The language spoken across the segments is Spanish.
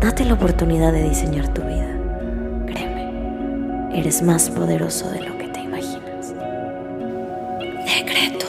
Date la oportunidad de diseñar tu vida. Créeme, eres más poderoso de lo que te imaginas. Decreto.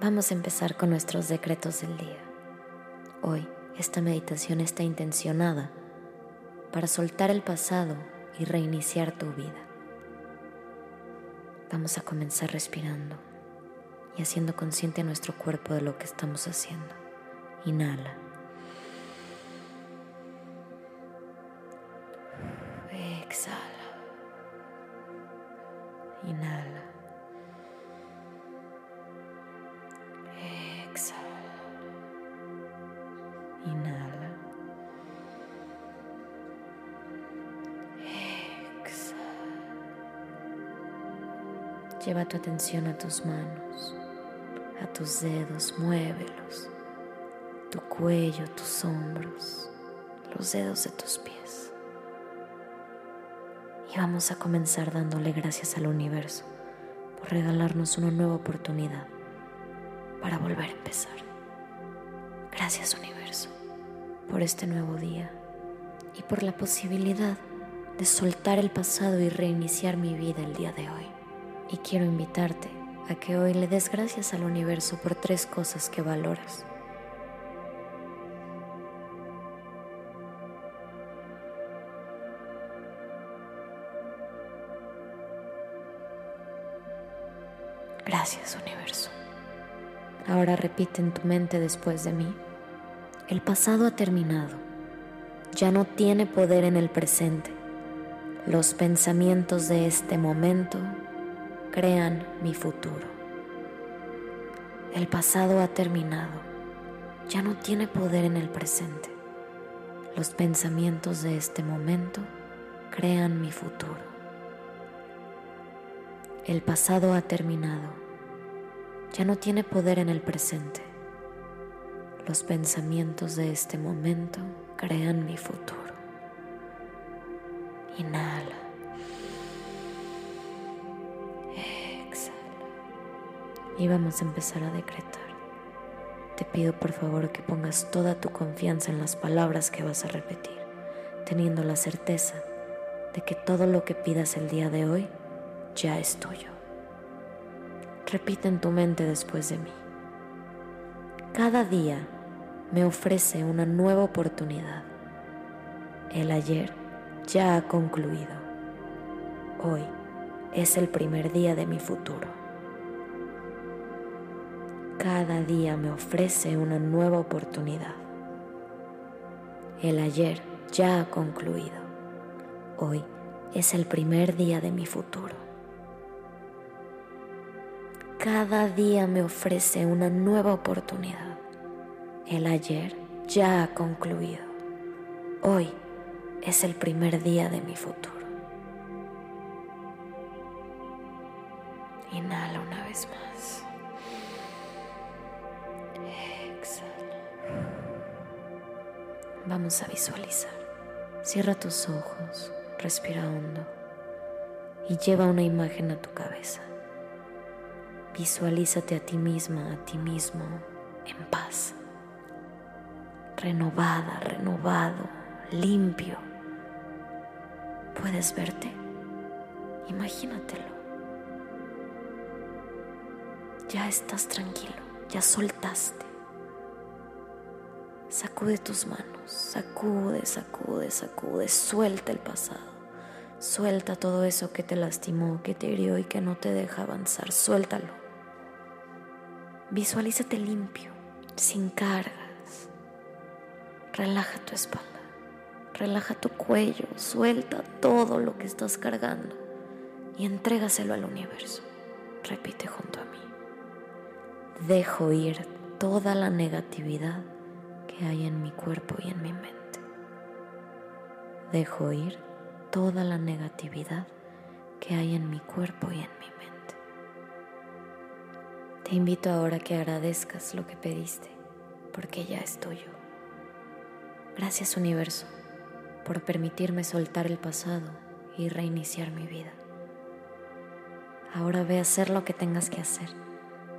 Vamos a empezar con nuestros decretos del día. Hoy esta meditación está intencionada para soltar el pasado y reiniciar tu vida. Vamos a comenzar respirando y haciendo consciente nuestro cuerpo de lo que estamos haciendo. Inhala. Exhala. Inhala. Inhala. Exhala. Lleva tu atención a tus manos, a tus dedos, muévelos, tu cuello, tus hombros, los dedos de tus pies. Y vamos a comenzar dándole gracias al universo por regalarnos una nueva oportunidad para volver a empezar. Gracias universo por este nuevo día y por la posibilidad de soltar el pasado y reiniciar mi vida el día de hoy. Y quiero invitarte que hoy le des gracias al universo por tres cosas que valoras. Gracias universo. Ahora repite en tu mente después de mí. El pasado ha terminado. Ya no tiene poder en el presente. Los pensamientos de este momento crean mi futuro. El pasado ha terminado. Ya no tiene poder en el presente. Los pensamientos de este momento crean mi futuro. El pasado ha terminado. Ya no tiene poder en el presente. Los pensamientos de este momento crean mi futuro. Inhala. Y vamos a empezar a decretar. Te pido por favor que pongas toda tu confianza en las palabras que vas a repetir, teniendo la certeza de que todo lo que pidas el día de hoy ya es tuyo. Repite en tu mente después de mí. Cada día me ofrece una nueva oportunidad. El ayer ya ha concluido. Hoy es el primer día de mi futuro. Cada día me ofrece una nueva oportunidad. El ayer ya ha concluido. Hoy es el primer día de mi futuro. Cada día me ofrece una nueva oportunidad. El ayer ya ha concluido. Hoy es el primer día de mi futuro. Inhala una vez más. Vamos a visualizar. Cierra tus ojos, respira hondo y lleva una imagen a tu cabeza. Visualízate a ti misma, a ti mismo, en paz renovada, renovado, limpio. ¿Puedes verte? Imagínatelo. Ya estás tranquilo, ya soltaste. Sacude tus manos, sacude, sacude, sacude, suelta el pasado. Suelta todo eso que te lastimó, que te hirió y que no te deja avanzar. Suéltalo. Visualízate limpio, sin carga Relaja tu espalda, relaja tu cuello, suelta todo lo que estás cargando y entrégaselo al universo. Repite junto a mí. Dejo ir toda la negatividad que hay en mi cuerpo y en mi mente. Dejo ir toda la negatividad que hay en mi cuerpo y en mi mente. Te invito ahora a que agradezcas lo que pediste, porque ya es tuyo. Gracias universo por permitirme soltar el pasado y reiniciar mi vida. Ahora ve a hacer lo que tengas que hacer,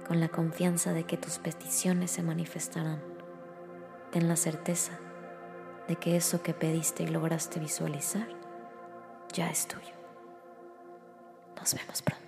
con la confianza de que tus peticiones se manifestarán. Ten la certeza de que eso que pediste y lograste visualizar ya es tuyo. Nos vemos pronto.